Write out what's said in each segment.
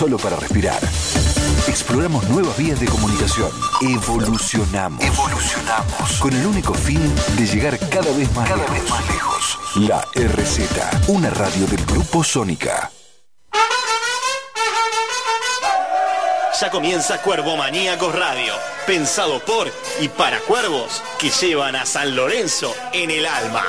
solo para respirar. Exploramos nuevas vías de comunicación. Evolucionamos. Evolucionamos. Con el único fin de llegar cada vez más, cada Vez más lejos. La RZ, una radio del Grupo Sónica. Ya comienza Cuervo Maníacos Radio, pensado por y para cuervos que llevan a San Lorenzo en el alma.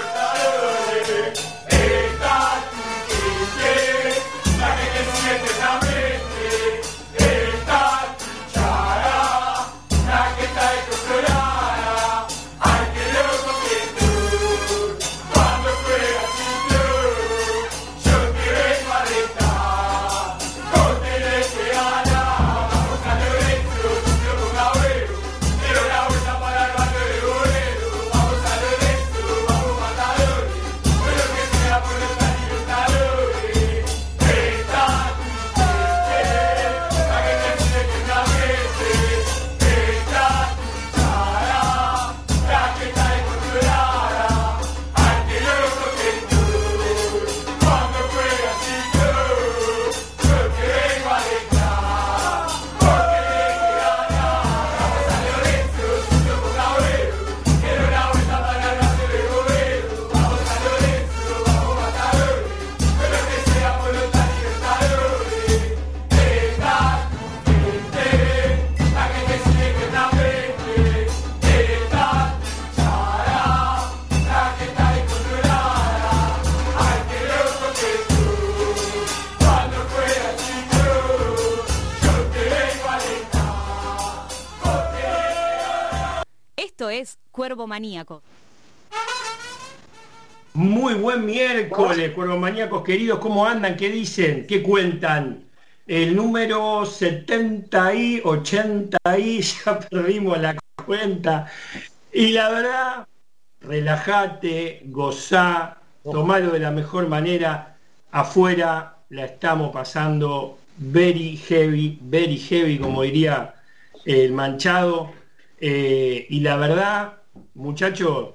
Cuervo Maníaco. Muy buen miércoles, Cuervo Maníacos queridos. ¿Cómo andan? ¿Qué dicen? ¿Qué cuentan? El número 70 y 80 y ya perdimos la cuenta. Y la verdad, relájate, gozá, tomalo de la mejor manera. Afuera la estamos pasando very heavy, very heavy, como diría el manchado. Eh, y la verdad, muchachos,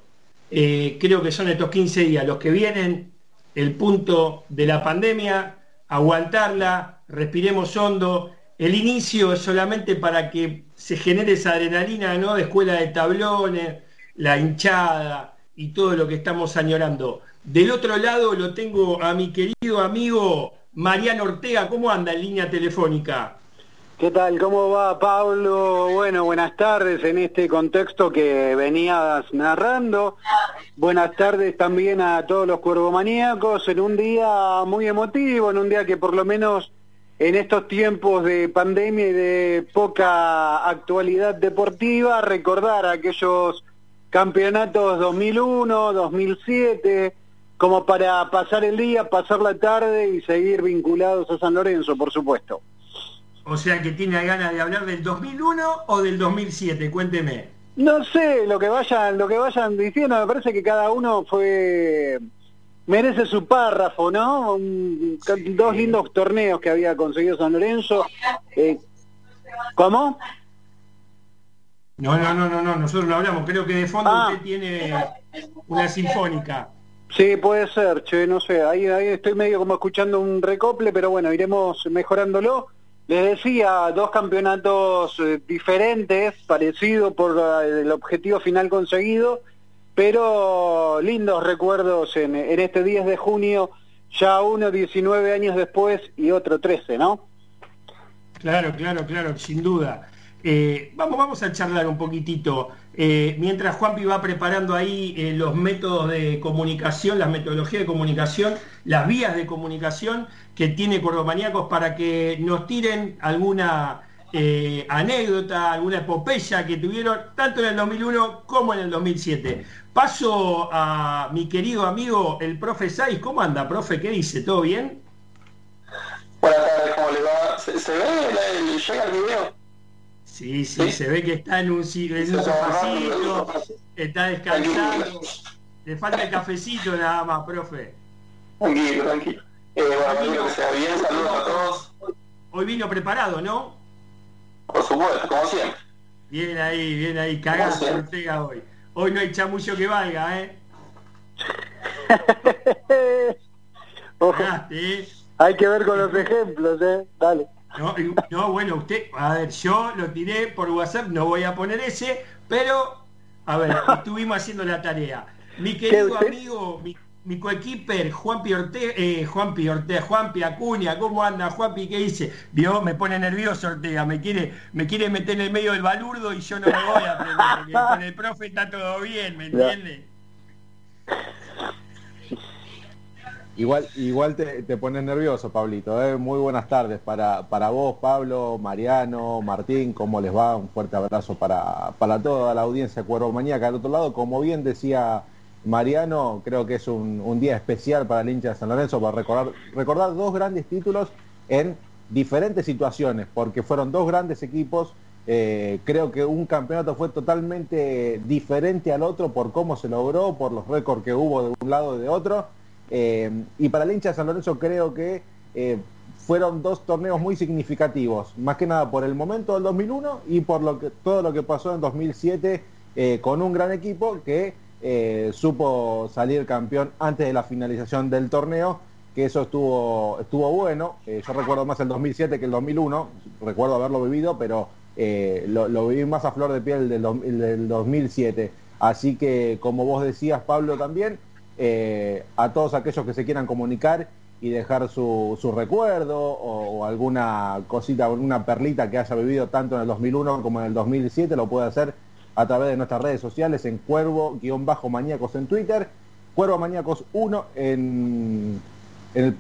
eh, creo que son estos 15 días los que vienen, el punto de la pandemia, aguantarla, respiremos hondo. El inicio es solamente para que se genere esa adrenalina, ¿no? De escuela de tablones, la hinchada y todo lo que estamos añorando. Del otro lado lo tengo a mi querido amigo Mariano Ortega. ¿Cómo anda en línea telefónica? ¿Qué tal? ¿Cómo va Pablo? Bueno, buenas tardes en este contexto que venías narrando. Buenas tardes también a todos los cuervomaníacos en un día muy emotivo, en un día que por lo menos en estos tiempos de pandemia y de poca actualidad deportiva, recordar aquellos campeonatos 2001, 2007, como para pasar el día, pasar la tarde y seguir vinculados a San Lorenzo, por supuesto. O sea que tiene ganas de hablar del 2001 o del 2007, cuénteme. No sé, lo que vayan, lo que vayan diciendo, me parece que cada uno fue merece su párrafo, ¿no? dos lindos torneos que había conseguido San Lorenzo. Eh, ¿Cómo? No, no, no, no, no, nosotros no hablamos. Creo que de fondo ah. usted tiene una sinfónica. Sí, puede ser, che, no sé, ahí, ahí estoy medio como escuchando un recople, pero bueno, iremos mejorándolo. Les decía, dos campeonatos eh, diferentes, parecidos por eh, el objetivo final conseguido, pero lindos recuerdos en, este 10 de junio, ya uno 19 años después y otro 13, ¿no? Claro, claro, claro, sin duda. Eh, vamos, vamos a charlar un poquitito. mientras Juanpi va preparando ahí los métodos de comunicación, las metodologías de comunicación, las vías de comunicación, que tiene Cordomaníacos para que nos tiren alguna eh, anécdota, alguna epopeya que tuvieron tanto en el 2001 como en el 2007. Paso a mi querido amigo el profe Saiz. ¿Cómo anda, profe? ¿Qué dice? ¿Todo bien? Buenas tardes, ¿cómo le va? ¿Se, ve el, llega el video? Sí, sí, se ve que está en un, en un sofacito, está descansando. Le falta el cafecito nada más, profe. Tranquilo, tranquilo. Eh, bueno, que sea bien, saludos a todos. Hoy vino preparado, ¿no? Por supuesto, como siempre. Bien ahí, bien ahí, cagazo Ortega hoy. Hoy no hay chamullo que valga, ¿eh? ¿eh? Hay que ver con los ejemplos, ¿eh? Dale. No, no, bueno, usted, a ver, yo lo tiré por WhatsApp, no voy a poner ese, pero, a ver, estuvimos haciendo la tarea. Mi querido amigo, mi, mi coequiper, Juan Ortega, eh, Juan Ortega, Juan Acuña, ¿cómo anda Juanpi? ¿Qué dice? Vio, me pone nervioso Ortega, me quiere, me quiere meter en el medio del balurdo y yo no lo voy a aprender, porque con el profe está todo bien, ¿me entiende? Igual, igual te, te pones nervioso, Pablito. ¿eh? Muy buenas tardes para, para vos, Pablo, Mariano, Martín, ¿cómo les va? Un fuerte abrazo para, para toda la audiencia Cuervo Mañaca. Al otro lado, como bien decía Mariano, creo que es un, un, día especial para el hincha de San Lorenzo para recordar, recordar dos grandes títulos en diferentes situaciones, porque fueron dos grandes equipos. Eh, creo que un campeonato fue totalmente diferente al otro por cómo se logró, por los récords que hubo de un lado y de otro eh, y para el hincha de San Lorenzo creo que eh, fueron dos torneos muy significativos, más que nada por el momento del 2001 y por lo que, todo lo que pasó en 2007 eh, con un gran equipo que supo salir campeón antes de la finalización del torneo, que eso estuvo, estuvo bueno. Yo recuerdo más el 2007 que el 2001, recuerdo haberlo vivido, pero lo, lo, viví más a flor de piel del, del 2007. Así que, como vos decías, Pablo, también, eh, a todos aquellos que se quieran comunicar y dejar su, su recuerdo o, alguna cosita, alguna perlita que haya vivido tanto en el 2001 como en el 2007, lo puede hacer a través de nuestras redes sociales en Cuervo-Maníacos en Twitter, Cuervo Maníacos 1 en,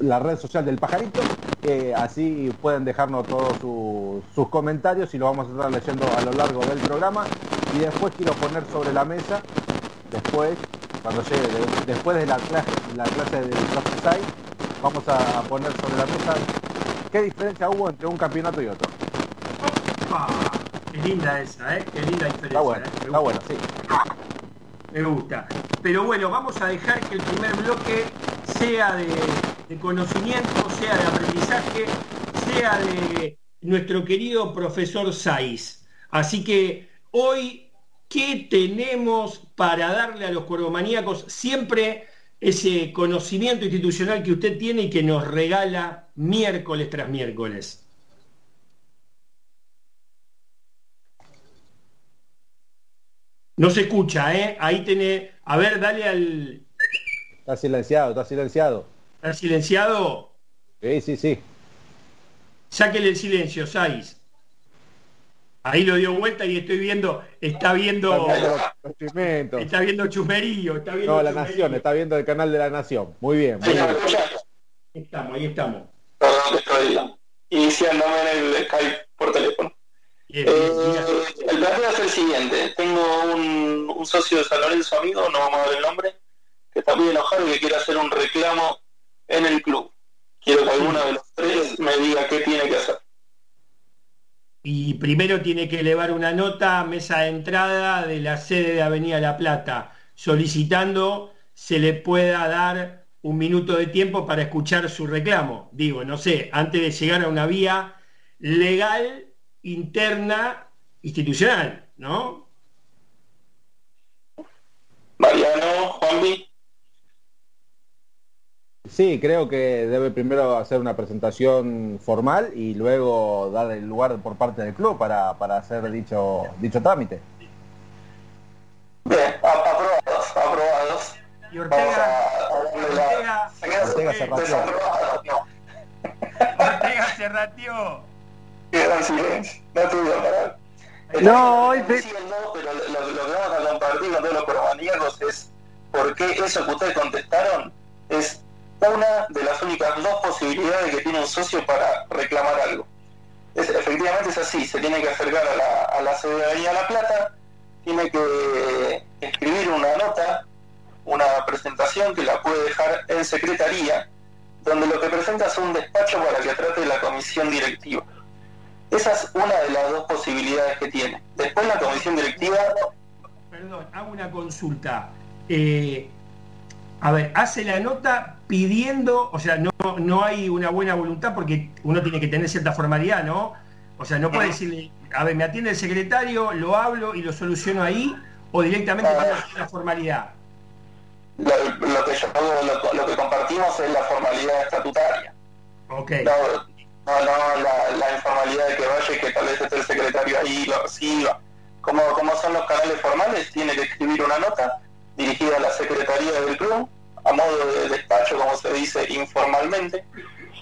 la red social del Pajarito. Eh, así pueden dejarnos todos su, sus comentarios y lo vamos a estar leyendo a lo largo del programa. Y después quiero poner sobre la mesa, después cuando llegue, de, después de la clase, la clase de 6, vamos a poner sobre la mesa qué diferencia hubo entre un campeonato y otro. Opa, qué linda esa, ¿eh? Qué linda diferencia. Está bueno, ¿eh? está bueno, sí. Me gusta. Pero bueno, vamos a dejar que el primer bloque sea de, de conocimiento, sea de aprendizaje, sea de nuestro querido profesor Saiz. Así que hoy ¿Qué tenemos para darle a los cuervomaníacos siempre ese conocimiento institucional que usted tiene y que nos regala miércoles tras miércoles? No se escucha, ¿eh? Ahí tiene... A ver, dale al... Está silenciado, está silenciado. ¿Está silenciado? Sí, sí, sí. Sáquele el silencio, Saiz. Ahí lo dio vuelta y estoy viendo, está viendo, está viendo chumerío, está viendo No, la chumerío. Nación, está viendo el canal de la Nación. Muy bien, muy estamos, ahí estamos. Perdón estoy iniciándome en el Skype por teléfono. Bien, Eh, el planteo es el siguiente. Tengo un, un socio de San Lorenzo amigo, no vamos a dar el nombre, que está muy enojado y que quiere hacer un reclamo en el club. Quiero que alguno de los tres me diga qué tiene que hacer. Y primero tiene que elevar una nota a mesa de entrada de la sede de Avenida La Plata, solicitando se le pueda dar un minuto de tiempo para escuchar su reclamo. Digo, no sé, antes de llegar a una vía legal, interna, institucional, ¿no? Mariano, Juanvi, Sí, creo que debe primero hacer una presentación formal y luego dar el lugar por parte del club para, para hacer dicho, dicho trámite. bien, aprobados, aprobados. Y Vamos Ortega, a, a darle la- Ortega, Ortega se rateó. desaprobados, no. Ortega se ratió. Queda en silencio, no te a parar. No, hoy diciendo, pero lo, lo que vamos a compartir con todos los corbaníacos es por qué eso que ustedes contestaron es una de las únicas dos posibilidades que tiene un socio para reclamar algo. Es, efectivamente es así, se tiene que acercar a la, a la Avenida La Plata, tiene que escribir una nota, una presentación que la puede dejar en secretaría, donde lo que presenta es un despacho para que trate la comisión directiva. Esa es una de las dos posibilidades que tiene. Después la comisión directiva, Perdón, hago una consulta. Eh, a ver, hace la nota pidiendo, o sea, no, no hay una buena voluntad porque uno tiene que tener cierta formalidad, ¿no? O sea, no puede decirle, a ver, me atiende el secretario, lo hablo y lo soluciono ahí, o directamente que hacer la formalidad. lo, lo que yo lo, lo que compartimos es la formalidad estatutaria. Ok. No, no, no, la, posibilidad de que vaya y que tal vez esté el secretario ahí lo reciba. Como, como son los canales formales, tiene que escribir una nota dirigida a la Secretaría del Club, a modo de despacho, como se dice informalmente,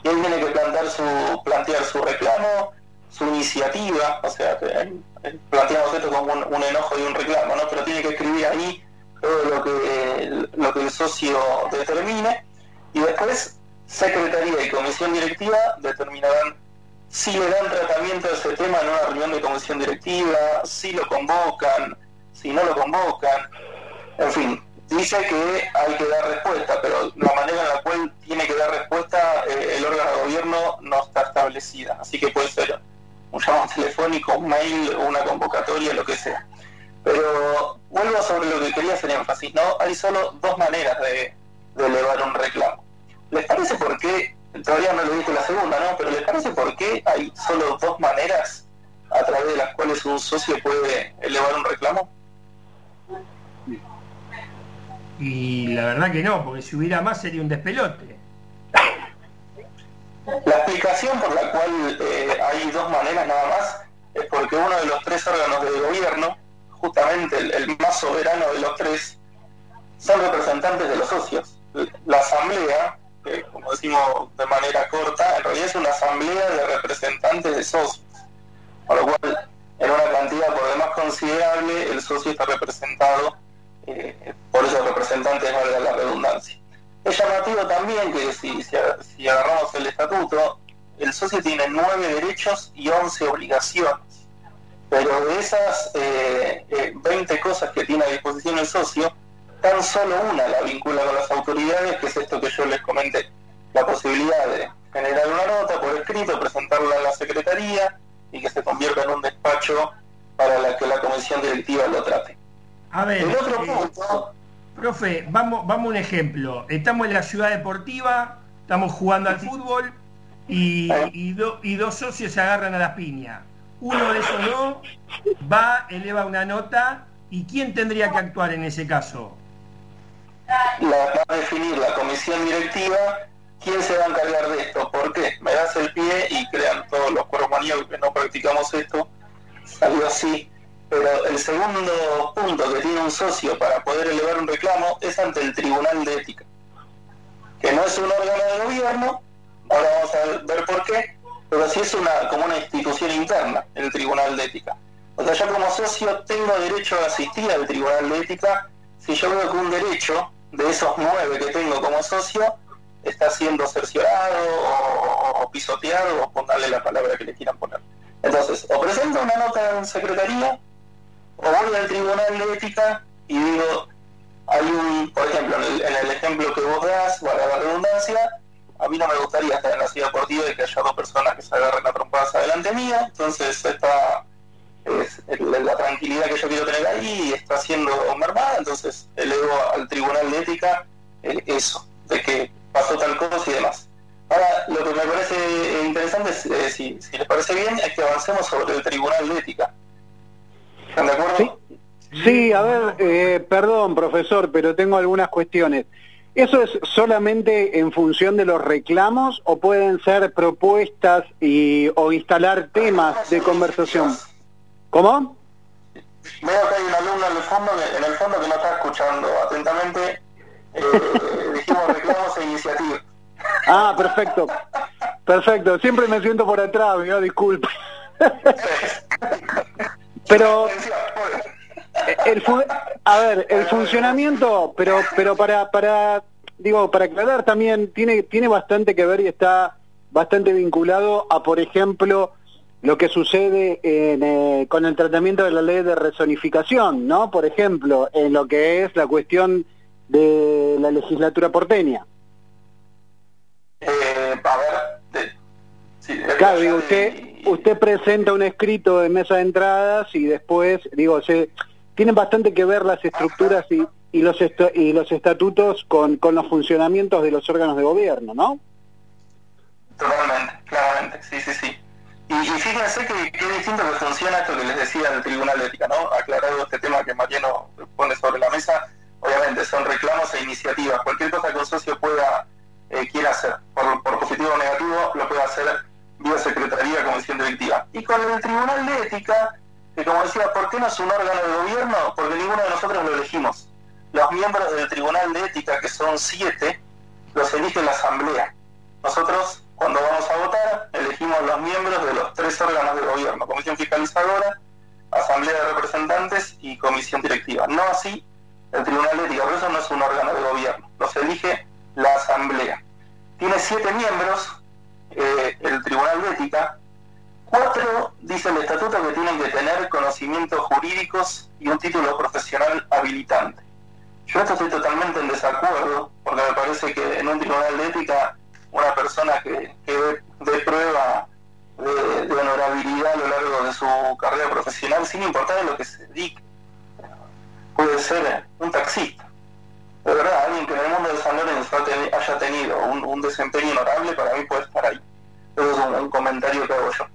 y él tiene que plantear su, plantear su reclamo, su iniciativa, o sea, que, planteamos esto como un, enojo y un reclamo, ¿no? Pero tiene que escribir ahí todo lo que, lo que el socio determine, y después Secretaría y Comisión Directiva determinarán si le dan tratamiento a ese tema en una reunión de comisión directiva, si lo convocan, si no lo convocan, en fin, dice que hay que dar respuesta, pero la manera en la cual tiene que dar respuesta eh, el órgano de gobierno no está establecida, así que puede ser un llamado telefónico, un mail, una convocatoria, lo que sea. Pero vuelvo sobre lo que quería hacer énfasis, ¿no? Hay solo dos maneras de, elevar un reclamo. ¿Les parece por qué, todavía no lo dije la segunda, ¿no? Pero ¿les parece por qué hay solo dos maneras a través de las cuales un socio puede elevar un reclamo? Y la verdad que no, porque si hubiera más sería un despelote. La explicación por la cual eh, hay dos maneras nada más es porque uno de los tres órganos de gobierno, justamente el, más soberano de los tres, son representantes de los socios. La asamblea, que como decimos de manera corta, en realidad es una asamblea de representantes de socios. Por lo cual, en una cantidad por demás considerable, el socio está representado eh, por esos representantes, valga la redundancia. Es llamativo también que si, agarramos el estatuto, el socio tiene nueve derechos y once obligaciones. Pero de esas eh, 20 eh, cosas que tiene a disposición el socio, tan solo una la vincula con las autoridades, que es esto que yo les comenté, la posibilidad de generar una nota por escrito, presentarla a la Secretaría y que se convierta en un despacho para la que la comisión directiva lo trate. A ver, eh, profe, vamos, vamos a un ejemplo. Estamos en la ciudad deportiva, estamos jugando al fútbol y, y, dos socios se agarran a las piñas. Uno de esos dos va, eleva una nota y ¿quién tendría que actuar en ese caso? va a definir la comisión directiva quién se va a encargar de esto. ¿Por qué? Me das el pie y crean todos los cuerpos que no practicamos esto. Salió así pero el segundo punto que tiene un socio para poder elevar un reclamo es ante el Tribunal de Ética, que no es un órgano de gobierno, ahora vamos a ver por qué, pero sí es una como una institución interna, el Tribunal de Ética. O sea, yo como socio tengo derecho a asistir al Tribunal de Ética si yo veo que un derecho de esos nueve que tengo como socio está siendo cerciorado o, pisoteado o ponerle la palabra que le quieran poner. Entonces, o presento una nota en secretaría o voy al tribunal de ética y digo, hay un, por ejemplo, en el, ejemplo que vos das, para la redundancia, a mí no me gustaría estar en la ciudad deportiva y que haya dos personas que se agarren a trompadas adelante mía, entonces esta es la tranquilidad que yo quiero tener ahí está siendo mermada, entonces elevo al tribunal de ética eso, de que pasó tal cosa y demás. Ahora, lo que me parece interesante, eh, si, si les parece bien, es que avancemos sobre el tribunal de ética. ¿Están de acuerdo? Sí, a ver, eh, perdón, profesor, pero tengo algunas cuestiones. ¿Eso es solamente en función de los reclamos o pueden ser propuestas y, o instalar temas de conversación? ¿Cómo? Veo que hay un alumno en el fondo que, en el fondo que no está escuchando atentamente. Eh, dijimos reclamos e iniciativas. Ah, perfecto. Perfecto. Siempre me siento por atrás, ¿no? disculpe. Pero el a ver, el funcionamiento, pero pero para para digo, para aclarar también tiene tiene bastante que ver y está bastante vinculado a por ejemplo lo que sucede eh, con el tratamiento de la ley de rezonificación, ¿no? Por ejemplo, en lo que es la cuestión de la legislatura porteña. Eh, a ver, claro, digo, usted, usted presenta un escrito de mesa de entradas y después, digo, se tienen bastante que ver las estructuras y, y los y los estatutos con, con los funcionamientos de los órganos de gobierno, ¿no? Totalmente, claramente, sí, sí, sí. Y, fíjense que, que, distinto que funciona esto que les decía del Tribunal de Ética, ¿no? Aclarado este tema que Mariano pone sobre la mesa, obviamente son reclamos e iniciativas. Cualquier cosa que un socio pueda, eh, quiera hacer, por, por positivo o negativo, lo puede hacer vía Secretaría Comisión Directiva. Y con el Tribunal de Ética, que como decía, ¿por qué no es un órgano de gobierno? Porque ninguno de nosotros lo elegimos. Los miembros del Tribunal de Ética, que son siete, los elige la Asamblea. Nosotros, cuando vamos a votar, elegimos los miembros de los tres órganos de gobierno, Comisión Fiscalizadora, Asamblea de Representantes y Comisión Directiva. No así el Tribunal de Ética, por eso no es un órgano de gobierno, los elige la Asamblea. Tiene siete miembros, eh, el Tribunal de Ética, cuatro, dice el estatuto, que tienen que tener conocimientos jurídicos y un título profesional habilitante. Yo esto estoy totalmente en desacuerdo, porque me parece que en un tribunal de ética, una persona que, que dé prueba de, de, honorabilidad a lo largo de su carrera profesional, sin importar en lo que se dedique, puede ser un taxista. De verdad, alguien que en el mundo de San Lorenzo haya tenido un, un desempeño honorable, para mí puede estar ahí. Eso es un, un comentario que hago yo.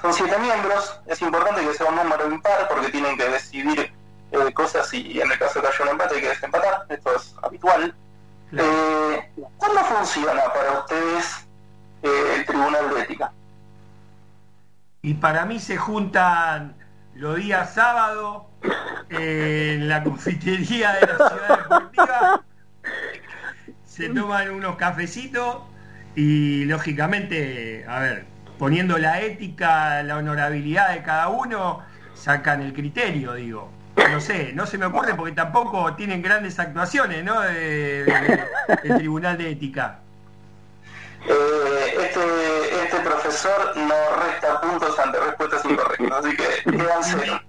Son siete miembros, es importante que sea un número impar porque tienen que decidir eh, cosas y en el caso de que haya un empate hay que desempatar, esto es habitual. Claro. Eh, ¿Cómo funciona para ustedes eh, el Tribunal de Ética? Y para mí se juntan los días sábado en la confitería de la se toman unos cafecitos y lógicamente, a ver, poniendo la ética, la honorabilidad de cada uno, sacan el criterio, digo no sé, no se me ocurre porque tampoco tienen grandes actuaciones, ¿no? De, de, del Tribunal de Ética. Eh, este, este profesor no resta puntos ante respuestas incorrectas, así que quédanse.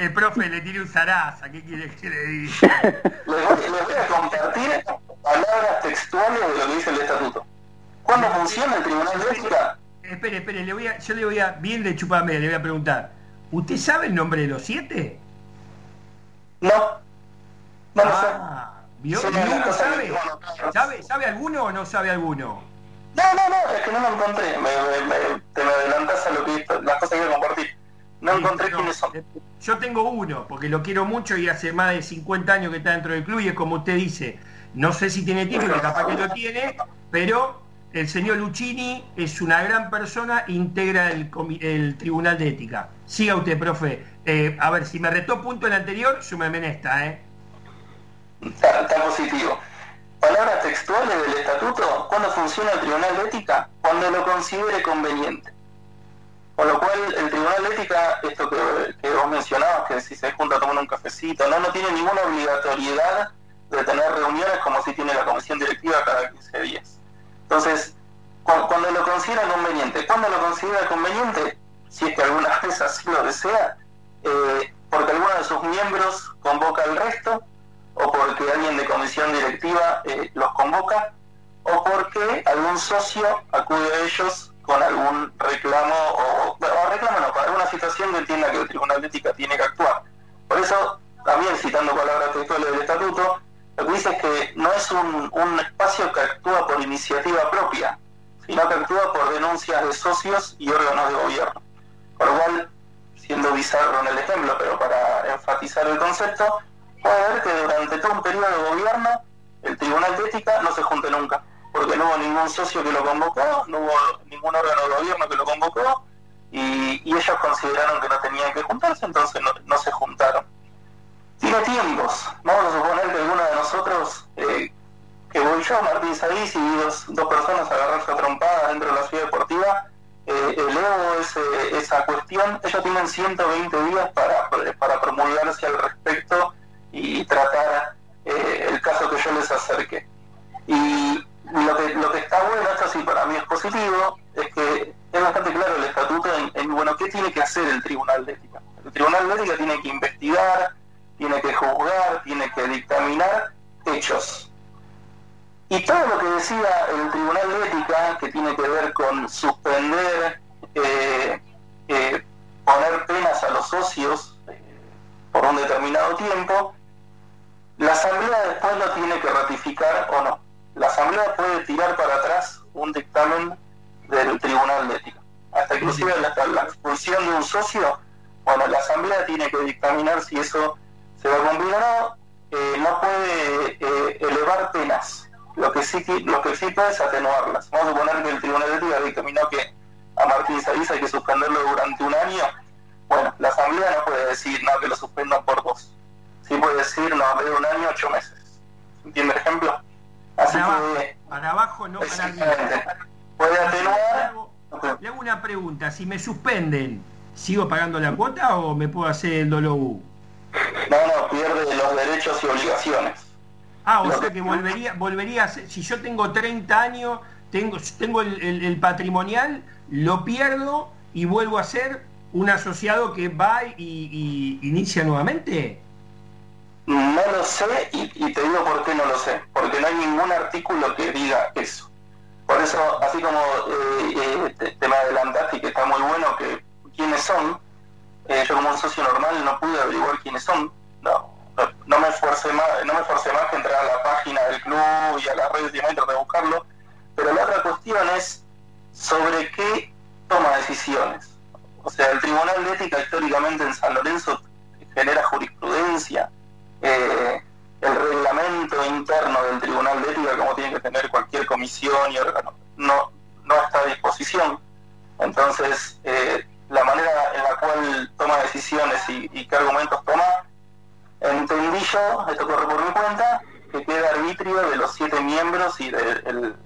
El profe le tiene un zaraza, ¿qué quiere que le diga? Les voy, les voy a compartir palabras textuales de lo que dice el estatuto. ¿Cuándo funciona el Tribunal de Ética? Espere, espere, le voy a, yo le voy a, bien de chupame, le voy a preguntar. ¿Usted sabe el nombre de los siete? No. No lo ah, ¿Vio? Sí, ¿Y uno sabe? sabe? ¿Sabe alguno o no sabe alguno? No, no, no, es que no lo encontré. Me, me- me- te me adelantás a lo que, las cosas que iba a compartir. No encontré quiénes son. eh, Yo tengo uno, porque lo quiero mucho y hace más de 50 años que está dentro del club y es como usted dice, no sé si tiene título, capaz que lo tiene, pero el señor Lucchini es una gran persona, integra el, Tribunal de Ética. Siga usted, profe. Eh, a ver, si me retó punto el anterior, súmeme en esta, ¿eh? Está, está positivo. Palabras textuales del estatuto. ¿Cuándo funciona el Tribunal de Ética? Cuando lo considere conveniente. Con lo cual, el Tribunal de Ética, esto que, que vos mencionabas, que si se junta a tomar un cafecito, no, no tiene ninguna obligatoriedad de tener reuniones como si tiene la comisión directiva cada 15 días. Entonces, cu- cuando lo considera conveniente, ¿cuándo lo considera conveniente? Si es que alguna vez así lo desea, eh, porque alguno de sus miembros convoca al resto, o porque alguien de comisión directiva eh, los convoca, o porque algún socio acude a ellos con algún reclamo, o, o reclamo no, con alguna situación que entienda que el Tribunal de Ética tiene que actuar. Por eso, también citando palabras textuales del estatuto, lo que dice es que no es un, un espacio que actúa por iniciativa propia, sino que actúa por denuncias de socios y órganos de gobierno. Por lo cual, siendo bizarro en el ejemplo, pero para enfatizar el concepto, puede ver que durante todo un periodo de gobierno el Tribunal de Ética no se junte nunca, porque no hubo ningún socio que lo convocó, no hubo ningún órgano de gobierno que lo convocó, y, y ellos consideraron que no tenían que juntarse, entonces no, se juntaron. Tiene tiempos, vamos a suponer que alguno de nosotros, eh, que voy yo, Martín Saiz, y dos, dos personas a agarrarse a trompadas dentro de la ciudad deportiva, eh, elevo ese, esa cuestión, ellos tienen 120 días para, para promulgarse al respecto y tratar eh, el caso que yo les acerque. Y lo que, lo que está bueno, esto sí para mí es positivo, es que es bastante claro el estatuto en, en, bueno, qué tiene que hacer el Tribunal de Ética. El Tribunal de Ética tiene que investigar, tiene que juzgar, tiene que dictaminar hechos. Y todo lo que decía el Tribunal de Ética, que tiene que ver con suspender, eh, eh, poner penas a los socios eh, por un determinado tiempo, la Asamblea después lo tiene que ratificar o no. La Asamblea puede tirar para atrás un dictamen del Tribunal de Ética. Hasta inclusive la, la expulsión de un socio, bueno, la Asamblea tiene que dictaminar si eso se va a cumplir o no. Eh, no puede eh, elevar penas. Lo que, sí, lo que sí puede es atenuarlas. Vamos a suponer que el Tribunal de Ética dictaminó que a Martín Sabiza hay que suspenderlo durante un año, bueno, la Asamblea no puede decir, no, que lo suspendan por dos. Sí puede decir, no, de un año, ocho meses. ¿Entiende el ejemplo? Así para, abajo, para abajo, no para arriba. Puede atenuar. Le hago una pregunta, si me suspenden, ¿sigo pagando la cuota o me puedo hacer el DOLOU? No, no, pierde los derechos y obligaciones. Ah, o sea que, volvería, volvería a ser, si yo tengo 30 años, tengo, tengo el, patrimonial, lo pierdo y vuelvo a ser un asociado que va y, inicia nuevamente. No lo sé y, te digo por qué no lo sé, porque no hay ningún artículo que diga eso. Por eso, así como eh, eh, te, me adelantaste y que está muy bueno que quiénes son, eh, yo como un socio normal no pude averiguar quiénes son, no, no, me esforcé más, no me esforcé más que entrar a la página del club y a las redes y de buscarlo, pero la otra cuestión es sobre qué toma decisiones. O sea, el Tribunal de Ética históricamente en San Lorenzo genera jurisprudencia, eh, el reglamento interno del Tribunal de Ética, como tiene que tener cualquier comisión y órgano, no, no está a disposición. Entonces, eh, la manera en la cual toma decisiones y qué argumentos toma Entendí yo, esto corre por mi cuenta, que queda arbitrio de los siete miembros y del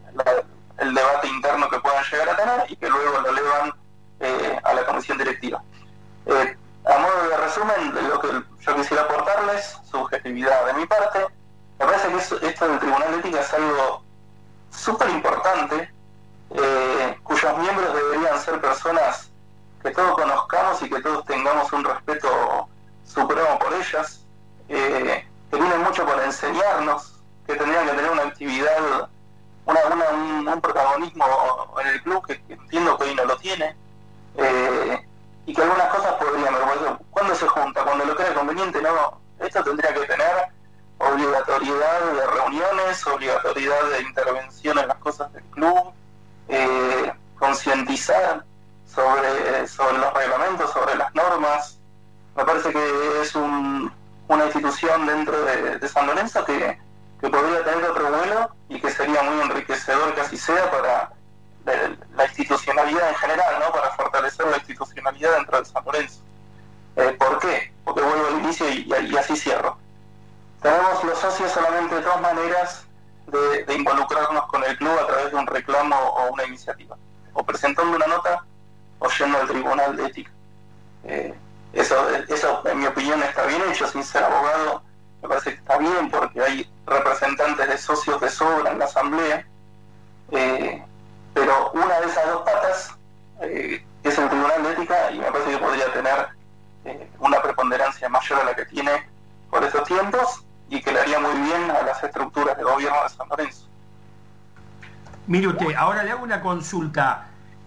el debate interno que puedan llegar a tener y que luego lo elevan eh, a la comisión directiva. A modo de resumen lo que yo quisiera aportarles, subjetividad de mi parte, me parece que esto del Tribunal de Ética es algo súper importante, eh, cuyos miembros deberían ser personas que todos conozcamos y que todos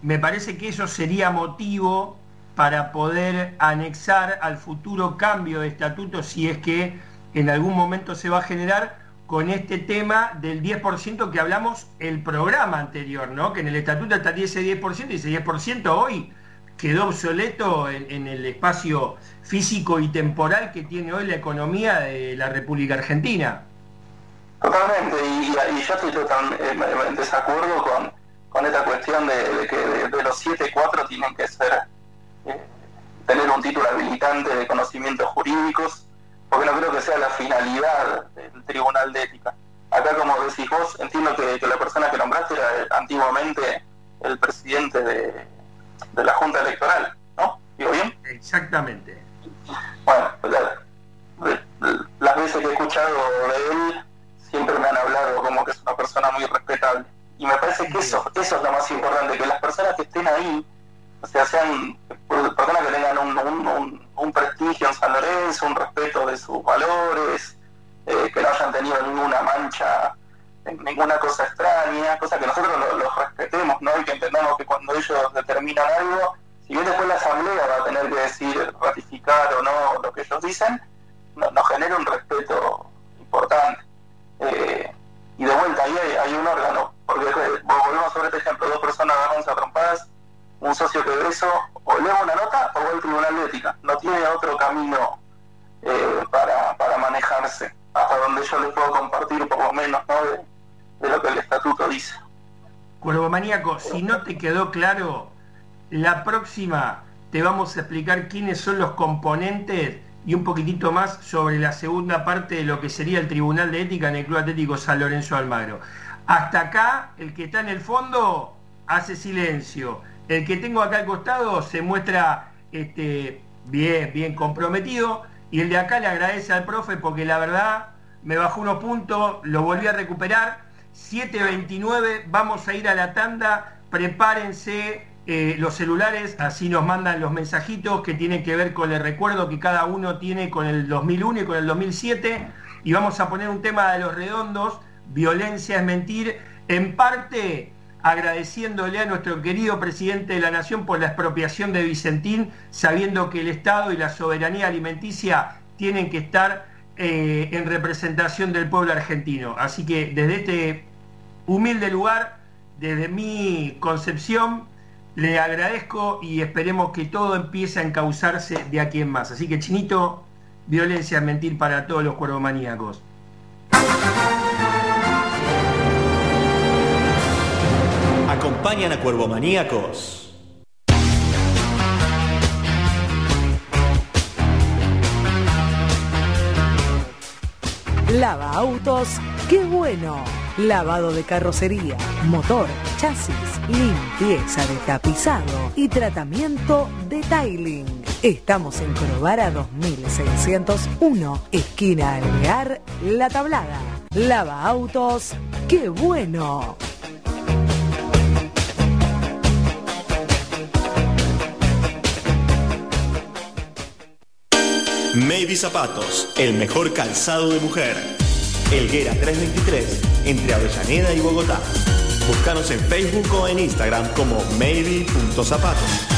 Me parece que eso sería motivo para poder anexar al futuro cambio de estatuto si es que en algún momento se va a generar con este tema del 10% que hablamos el programa anterior, ¿no? Que en el estatuto está ese 10% y ese 10% hoy quedó obsoleto en, el espacio físico y temporal que tiene hoy la economía de la República Argentina. Totalmente, y, yo estoy totalmente en desacuerdo con, esta cuestión de, que de, de los 7-4 tienen que ser tener un título habilitante de conocimientos jurídicos, porque no creo que sea la finalidad del Tribunal de Ética. Acá, como decís vos, entiendo que, la persona que nombraste era antiguamente el presidente de, la Junta Electoral, ¿no? ¿Digo bien? Exactamente. Bueno, las veces que he escuchado de él, siempre me han hablado como que es una persona muy respetable. Y me parece que eso, eso es lo más importante, que las personas que estén ahí o sea, sean personas que tengan un, prestigio en San Lorenzo, un respeto de sus valores, eh, que no hayan tenido ninguna mancha, ninguna cosa extraña, cosa que nosotros los respetemos, ¿no? Y que entendamos que cuando ellos determinan algo, si bien después la Asamblea va a tener que decir, ratificar o no lo que ellos dicen, nos genera un respeto importante. Eh, y de vuelta, ahí hay, un órgano, porque volvemos sobre este ejemplo, dos personas agarrándose a trompadas, un socio que eso o le una nota o va al tribunal de ética. No tiene otro camino eh, para, para manejarse, hasta donde yo les puedo compartir por lo menos ¿no? de, lo que el estatuto dice. Cuervo Maníaco, si no te quedó claro La próxima te vamos a explicar quiénes son los componentes y un poquitito más sobre la segunda parte de lo que sería el Tribunal de Ética en el Club Atlético San Lorenzo Almagro. Hasta acá, el que está en el fondo hace silencio. El que tengo acá al costado se muestra este, bien, bien comprometido. Y el de acá le agradece al profe porque la verdad me bajó unos puntos, lo volví a recuperar. 7.29, vamos a ir a la tanda. Prepárense eh, los celulares, así nos mandan los mensajitos que tienen que ver con el recuerdo que cada uno tiene con el 2001 y con el 2007. Y vamos a poner un tema de los redondos, violencia es mentir, en parte agradeciéndole a nuestro querido presidente de la Nación por la expropiación de Vicentín, sabiendo que el Estado y la soberanía alimenticia tienen que estar eh, en representación del pueblo argentino. Así que desde este humilde lugar, desde mi concepción, le agradezco y esperemos que todo empiece a encauzarse de aquí en más. Así que, Chinito, violencia, mentir para todos los cuervomaníacos. Acompañan a Cuervomaníacos. Lava autos, qué bueno. Lavado de carrocería, motor, chasis, limpieza de tapizado y tratamiento de tiling. Estamos en Corobara 2601, esquina Alvear, La Tablada. Lava autos, qué bueno. Maybe Zapatos, el mejor calzado de mujer. Elguera 323, entre Avellaneda y Bogotá. Búscanos en Facebook o en Instagram como maybe.zapatos.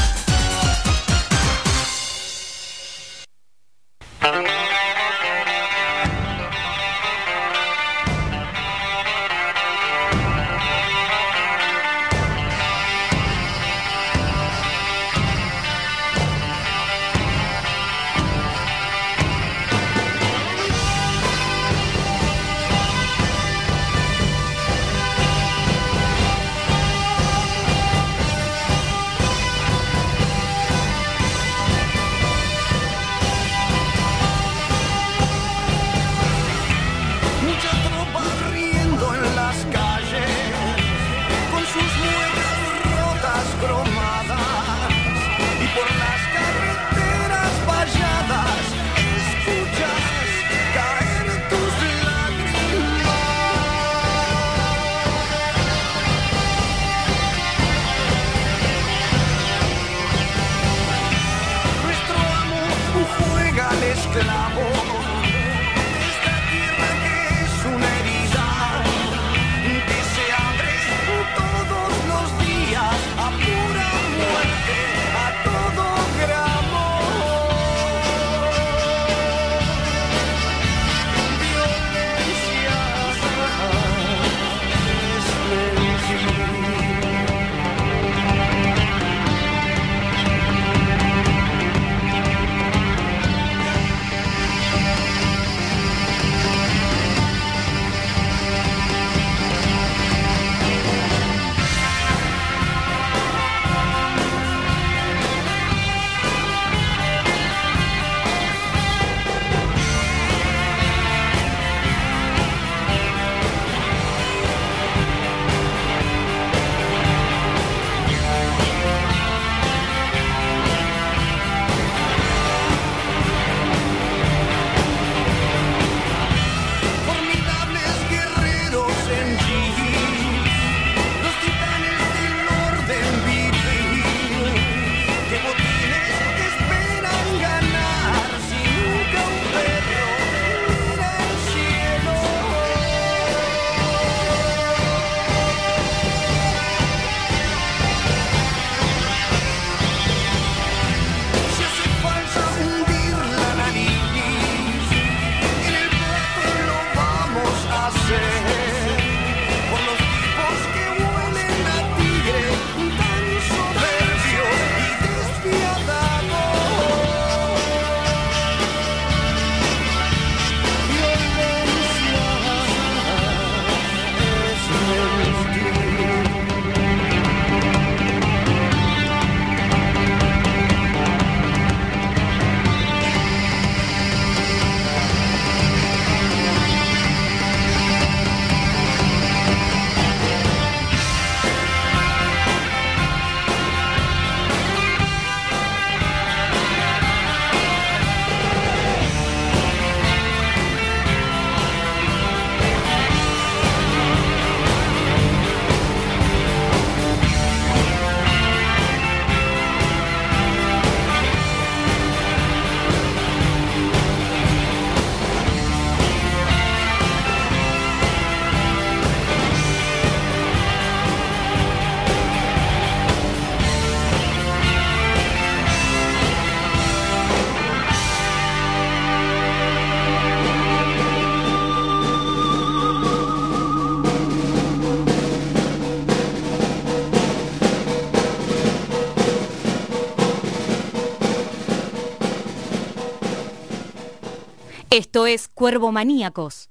Esto es Cuervo Maníacos.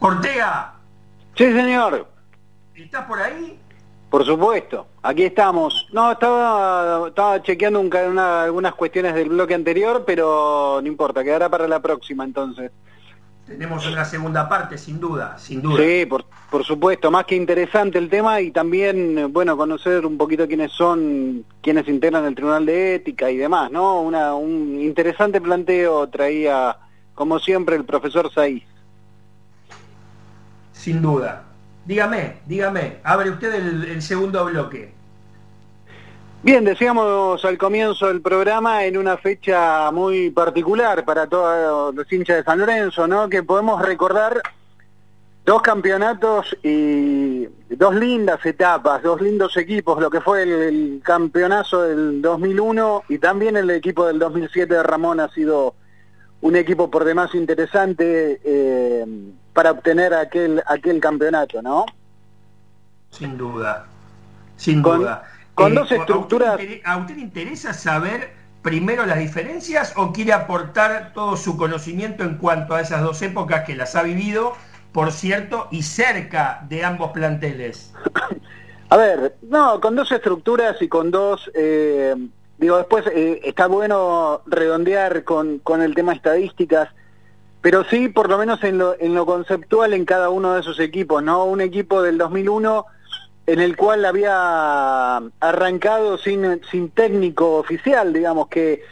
Ortega, Sí, señor. ¿estás por ahí? Por supuesto, aquí estamos. No, estaba, estaba chequeando un una- algunas cuestiones del bloque anterior, pero no importa, quedará para la próxima entonces. Tenemos una segunda parte, sin duda, sin duda. Sí, por, por supuesto, más que interesante el tema y también, eh, bueno, conocer un poquito quiénes son, quienes integran el Tribunal de Ética y demás, ¿no? Una, un interesante planteo traía, como siempre, el profesor Saiz. Sin duda. Dígame, dígame, abre usted el, el segundo bloque. Bien, decíamos al comienzo del programa en una fecha muy particular para todos los hinchas de San Lorenzo, ¿no? Que podemos recordar dos campeonatos y dos lindas etapas, dos lindos equipos, lo que fue el, el campeonazo del 2001 y también el equipo del 2007 de Ramón ha sido un equipo por demás interesante eh, para obtener aquel aquel campeonato, ¿no? Sin duda. Sin Con- duda. Con Eh, dos ¿a usted estructuras- ¿A usted le interesa saber primero las diferencias o quiere aportar todo su conocimiento en cuanto a esas dos épocas que las ha vivido, por cierto, y cerca de ambos planteles? A ver, no, con dos estructuras y con dos, eh, digo, después eh, está bueno redondear con, con el tema estadísticas, pero sí, por lo menos en lo, en lo conceptual en cada uno de esos equipos, ¿no? Un equipo del 2001 en el cual había arrancado sin, sin técnico oficial, digamos que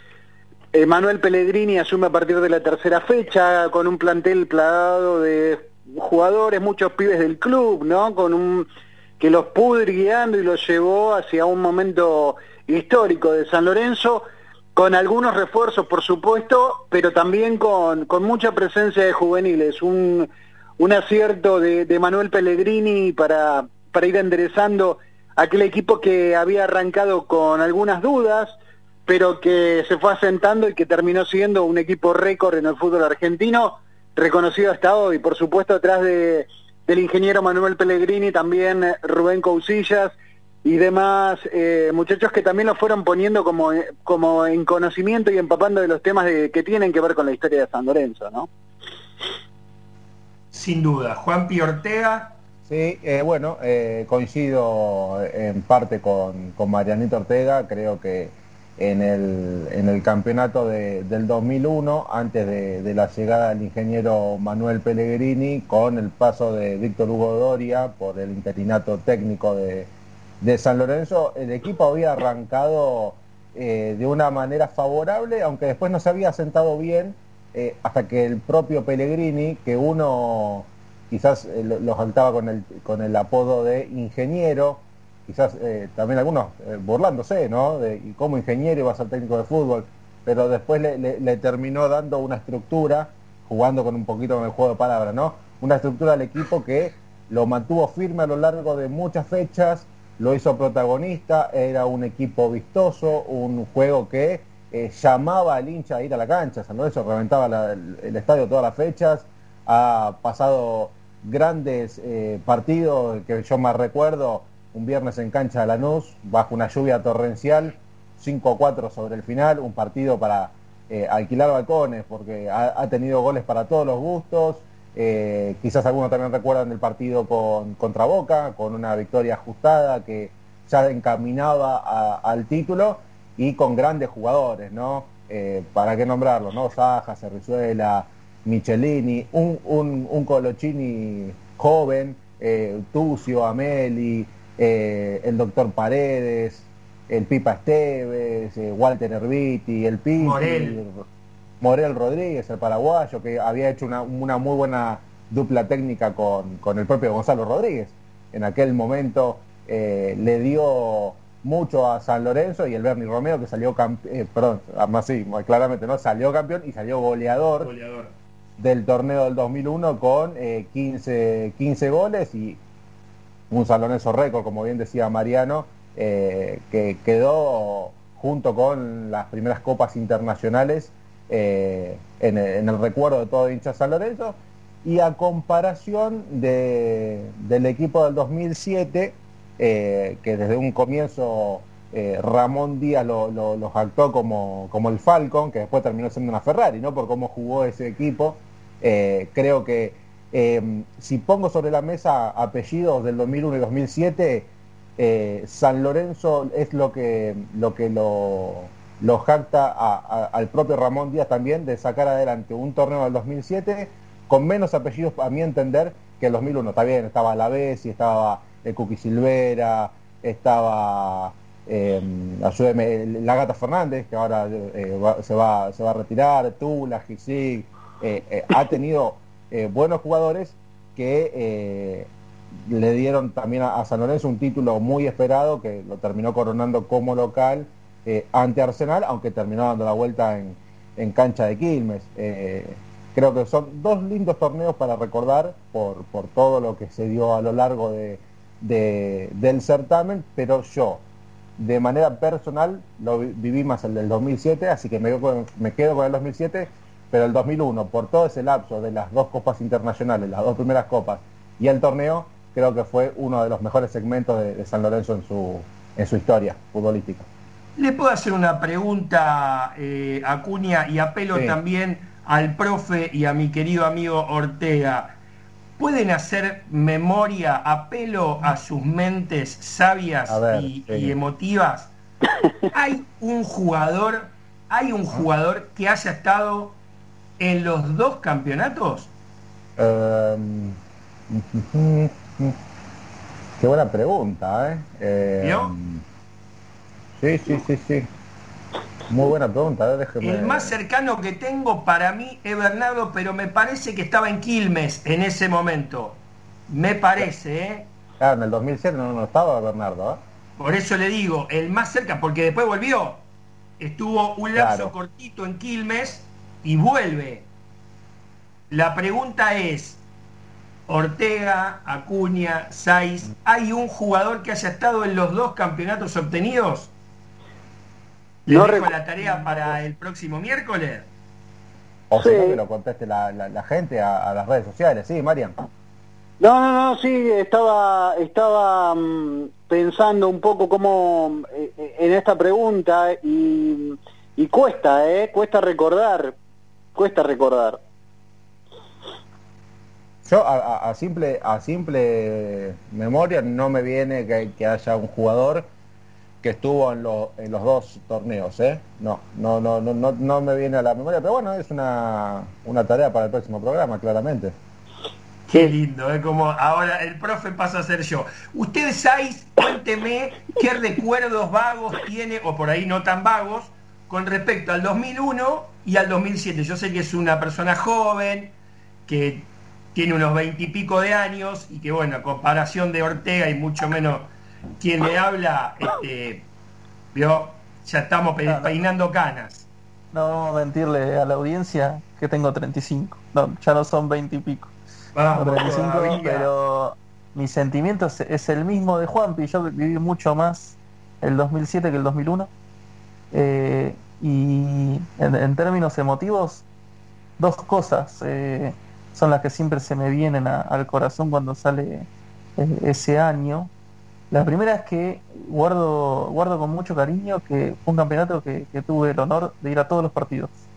Manuel Pellegrini asume a partir de la tercera fecha con un plantel plagado de jugadores, muchos pibes del club, ¿no? Con un que los pudo guiando y los llevó hacia un momento histórico de San Lorenzo, con algunos refuerzos, por supuesto, pero también con, con mucha presencia de juveniles, un, un acierto de, de Manuel Pellegrini para, para ir enderezando aquel equipo que había arrancado con algunas dudas, pero que se fue asentando y que terminó siendo un equipo récord en el fútbol argentino, reconocido hasta hoy. Por supuesto, atrás de, del ingeniero Manuel Pellegrini, también eh, Rubén Cousillas y demás eh, muchachos que también lo fueron poniendo como, eh, como en conocimiento y empapando de los temas de- que tienen que ver con la historia de San Lorenzo, ¿no? Sin duda. Juan Pi Ortega, Sí, eh, bueno, eh, coincido en parte con, con Marianito Ortega, creo que en el, en el campeonato de- del 2001, antes de, de la llegada del ingeniero Manuel Pellegrini, con el paso de Víctor Hugo Doria por el interinato técnico de, de San Lorenzo, el equipo había arrancado eh, de una manera favorable, aunque después no se había sentado bien, eh, hasta que el propio Pellegrini, que uno quizás eh, lo, lo saltaba con el, con el apodo de ingeniero, quizás eh, también algunos eh, burlándose, ¿no? De cómo ingeniero iba a ser técnico de fútbol, pero después le terminó dando una estructura, jugando con un poquito con el juego de palabras, ¿no? Una estructura al equipo que lo mantuvo firme a lo largo de muchas fechas, lo hizo protagonista, era un equipo vistoso, un juego que eh, llamaba al hincha a ir a la cancha, San Lorenzo reventaba la- el, el estadio todas las fechas, ha pasado grandes eh, partidos que yo más recuerdo, un viernes en cancha de Lanús, bajo una lluvia torrencial, 5-4 sobre el final, un partido para eh, alquilar balcones, porque ha, tenido goles para todos los gustos, eh, quizás algunos también recuerdan el partido con, contra Boca, con una victoria ajustada que ya encaminaba a- al título y con grandes jugadores, ¿no? Eh, ¿Para qué nombrarlos, no? Saja, Cerrizuela, Michelini, un, un, un Colochini joven, eh, Tucio, Ameli, eh, el doctor Paredes, el Pipa Esteves, eh, Walter Herbiti, el Piti, Morel. Morel Rodríguez, el paraguayo, que había hecho una, una muy buena dupla técnica con, con el propio Gonzalo Rodríguez. En aquel momento eh, le dio mucho a San Lorenzo y el Bernie Romeo que salió campeón, perdón, más sí, claramente no, salió campeón y salió goleador, goleador. Del torneo del 2001 con eh, 15, 15 goles y un San Lorenzo récord, como bien decía Mariano, eh, que quedó junto con las primeras copas internacionales eh, en, el, recuerdo de todo hincha San Lorenzo. Y a comparación de, del equipo del 2007, eh, que desde un comienzo Ramón Díaz lo, lo, como, como el Falcon, que después terminó siendo una Ferrari, ¿no? Por cómo jugó ese equipo. Eh, creo que eh, si pongo sobre la mesa apellidos del 2001 y 2007, eh, San Lorenzo es lo que lo, que lo, lo jacta a- al propio Ramón Díaz también de sacar adelante un torneo del 2007 con menos apellidos, a mi entender, que el 2001. Está bien, estaba la y estaba el Cookie Silvera, estaba eh, la Gata Fernández, que ahora eh, va- se, va, se va a retirar, Tula, Gisig, eh, eh, ha tenido eh, buenos jugadores que le dieron también a, San Lorenzo un título muy esperado que lo terminó coronando como local ante Arsenal, aunque terminó dando la vuelta en, en cancha de Quilmes. Creo que son dos lindos torneos para recordar por, por todo lo que se dio a lo largo de, de- del certamen, pero yo de manera personal lo vi- viví más el del 2007, así que me me quedo con el 2007, pero el 2001, por todo ese lapso de las dos copas internacionales, las dos primeras copas y el torneo, creo que fue uno de los mejores segmentos de, de San Lorenzo en su, en su historia futbolística. Le puedo hacer una pregunta eh, a Cuña y apelo Sí. también al profe y a mi querido amigo Ortega. ¿Pueden hacer memoria, apelo a sus mentes sabias ver, y, sí. y emotivas? ¿Hay un jugador, hay un jugador que haya estado en los dos campeonatos? Um, qué buena pregunta, ¿eh? Eh, ¿Vio? Sí, sí, sí, sí. Muy buena pregunta, ¿eh? déjeme... El más cercano que tengo para mí es Bernardo, pero me parece que estaba en Quilmes en ese momento. Me parece, ¿eh? Claro, en el 2007 no, no estaba Bernardo, ¿eh? Por eso le digo, el más cerca, porque después volvió. Estuvo un lapso Claro. cortito en Quilmes y vuelve. La pregunta es, Ortega, Acuña, Saiz, ¿hay un jugador que haya estado en los dos campeonatos obtenidos? ¿Le No dejo la tarea para el próximo miércoles? O si no, Sí. que lo conteste la, la- la gente a, a las redes sociales. Sí, Marian. No, no, no, sí, estaba, estaba mm, pensando un poco cómo eh, eh, en esta pregunta y, y cuesta, ¿eh? Cuesta recordar, cuesta recordar. Yo a, a- a simple a simple memoria no me viene que, que haya un jugador que estuvo en, lo- en los dos torneos, ¿eh? No, no, no, no, no, no me viene a la memoria, pero bueno, es una, una tarea para el próximo programa, claramente. Qué lindo, es como ahora el profe pasa a ser yo. Usted, Saiz, cuénteme qué recuerdos vagos tiene, o por ahí no tan vagos, con respecto al 2001 y al 2007. Yo sé que es una persona joven, que tiene unos veintipico de años y que, bueno, a comparación de Ortega y mucho menos quien le habla, este, vio, ya estamos peinando canas. No vamos a mentirle a la audiencia que tengo 35. No, ya no son 20 y pico. Vamos, No, 35, todavía. pero mi sentimiento es, es el mismo de Juanpi. Yo viví mucho más el 2007 que el 2001. Eh, y en, en términos emotivos, dos cosas eh, son las que siempre se me vienen a- al corazón cuando sale eh, ese año. La primera es que guardo, guardo con mucho cariño que fue un campeonato que, que tuve el honor de ir a todos los partidos.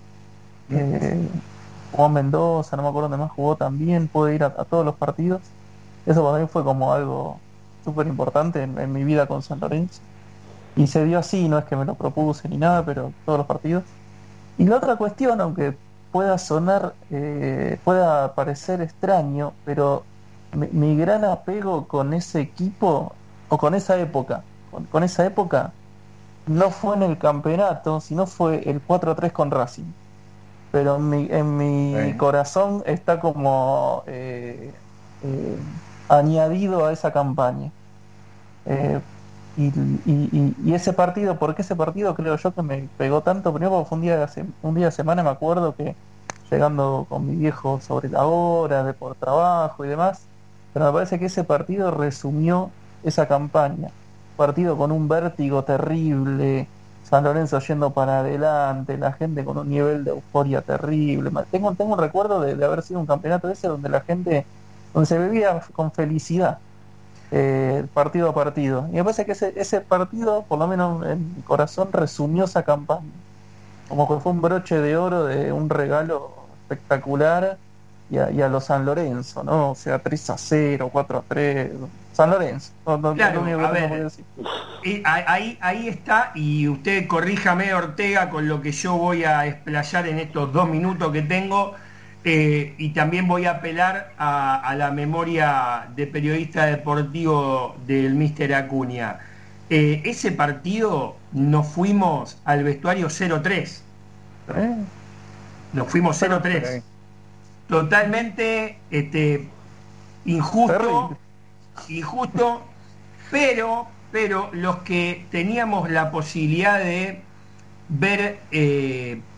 Eh, jugó en Mendoza, no me acuerdo dónde más jugó también, pude ir a, a todos los partidos. Eso para mí fue como algo súper importante en, en mi vida con San Lorenzo. Y se dio así, no es que me lo propuse ni nada, pero todos los partidos. Y la otra cuestión, aunque pueda sonar, eh, pueda parecer extraño, pero mi, mi gran apego con ese equipo, o con esa época, con, con esa época, no fue en el campeonato, sino fue el 4-3 con Racing. Pero en mi, en mi Sí. corazón está como eh, eh, añadido a esa campaña. Eh, y, y- y- ese partido, ¿por qué ese partido creo yo que me pegó tanto? Primero porque fue un día un día de semana, me acuerdo que llegando con mi viejo sobre la hora, de por trabajo y demás, pero me parece que ese partido resumió esa campaña. Partido con un vértigo terrible, San Lorenzo yendo para adelante, la gente con un nivel de euforia terrible. Tengo, tengo un recuerdo de, de haber sido un campeonato ese donde la gente, donde se bebía con felicidad. Eh, partido a partido. Y me parece que ese, ese partido, por lo menos en mi corazón, resumió esa campaña. Como que fue un broche de oro de un regalo espectacular y a, y a los San Lorenzo, ¿no? O sea, 3 a 0, 4 a 3. San Lorenzo. No, no- Claro, a ver. Y ahí, ahí está, y usted corríjame, Ortega, con lo que yo voy a explayar en estos dos minutos que tengo, eh, y también voy a apelar a, a la memoria de periodista deportivo del Mister Acuña. Eh, ese partido nos fuimos al vestuario 0-3. ¿Eh? Nos fuimos 0-3. Totalmente este, injusto, injusto, pero, pero los que teníamos la posibilidad de ver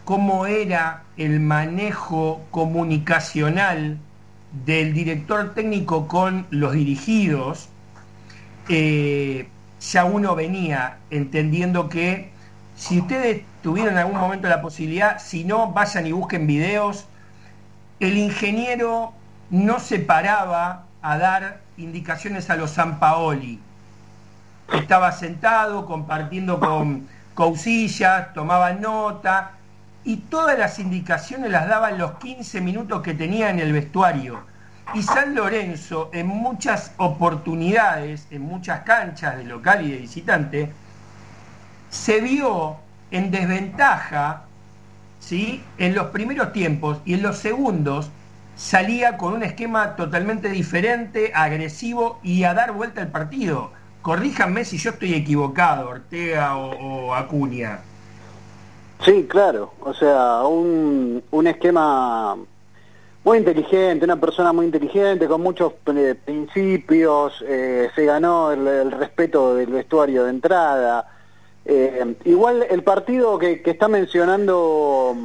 cómo era el manejo comunicacional del director técnico con los dirigidos, eh, ya uno venía entendiendo que si ustedes tuvieron en algún momento la posibilidad, si no, vayan y busquen videos, el ingeniero no se paraba a dar indicaciones a los San Paoli. Estaba sentado compartiendo con Cousillas, tomaba nota y todas las indicaciones las daba en los 15 minutos que tenía en el vestuario. Y San Lorenzo en muchas oportunidades, en muchas canchas de local y de visitante, se vio en desventaja ¿sí? en los primeros tiempos y en los segundos salía con un esquema totalmente diferente, agresivo y a dar vuelta al partido. Corríjanme si yo estoy equivocado, Ortega o, o Acuña. Sí, claro. O sea, un, un esquema muy inteligente, una persona muy inteligente, con muchos eh, principios, eh, se ganó el, respeto del vestuario de entrada. Eh, igual el partido que, que está mencionando,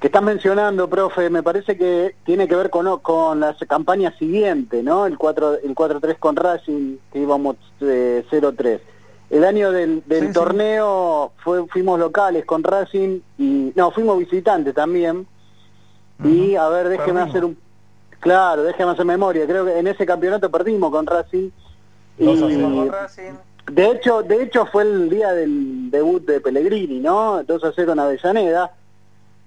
que está mencionando, profe, me parece que tiene que ver con, con la campaña siguiente, ¿no? El 4 el 4-3 con Racing, que íbamos eh, 0-3. El año del, del Sí, sí. torneo fue, fuimos locales con Racing y no, fuimos visitantes también. Y a ver, déjeme Perdimos. hacer un claro, déjeme hacer memoria. Creo que en ese campeonato perdimos con Racing. Y-. Con Racing, de hecho, de hecho fue el día del debut de Pellegrini, ¿no? 2 a 0 en Avellaneda.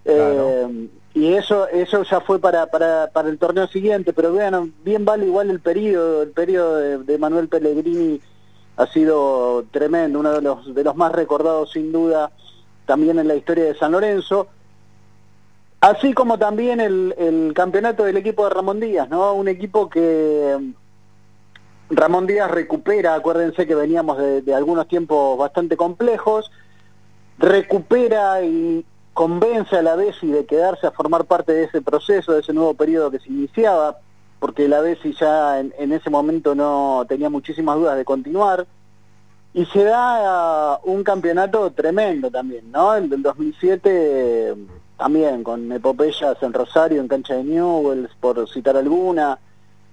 Eh, y eso eso ya fue para, para, para el torneo siguiente, pero vean, bien vale igual el periodo, el periodo de, de Manuel Pellegrini ha sido tremendo, uno de los de los más recordados sin duda también en la historia de San Lorenzo. Así como también el, campeonato del equipo de Ramón Díaz, ¿no? Un equipo que Ramón Díaz recupera, acuérdense que veníamos de, algunos tiempos bastante complejos, recupera y convence a la Bessi de quedarse a formar parte de ese proceso, de ese nuevo periodo que se iniciaba, porque la Bessi ya en, en ese momento no tenía muchísimas dudas de continuar, y se da uh, un campeonato tremendo también, ¿no? El del 2007 eh, también, con epopeyas en Rosario, en cancha de Newells, por citar alguna,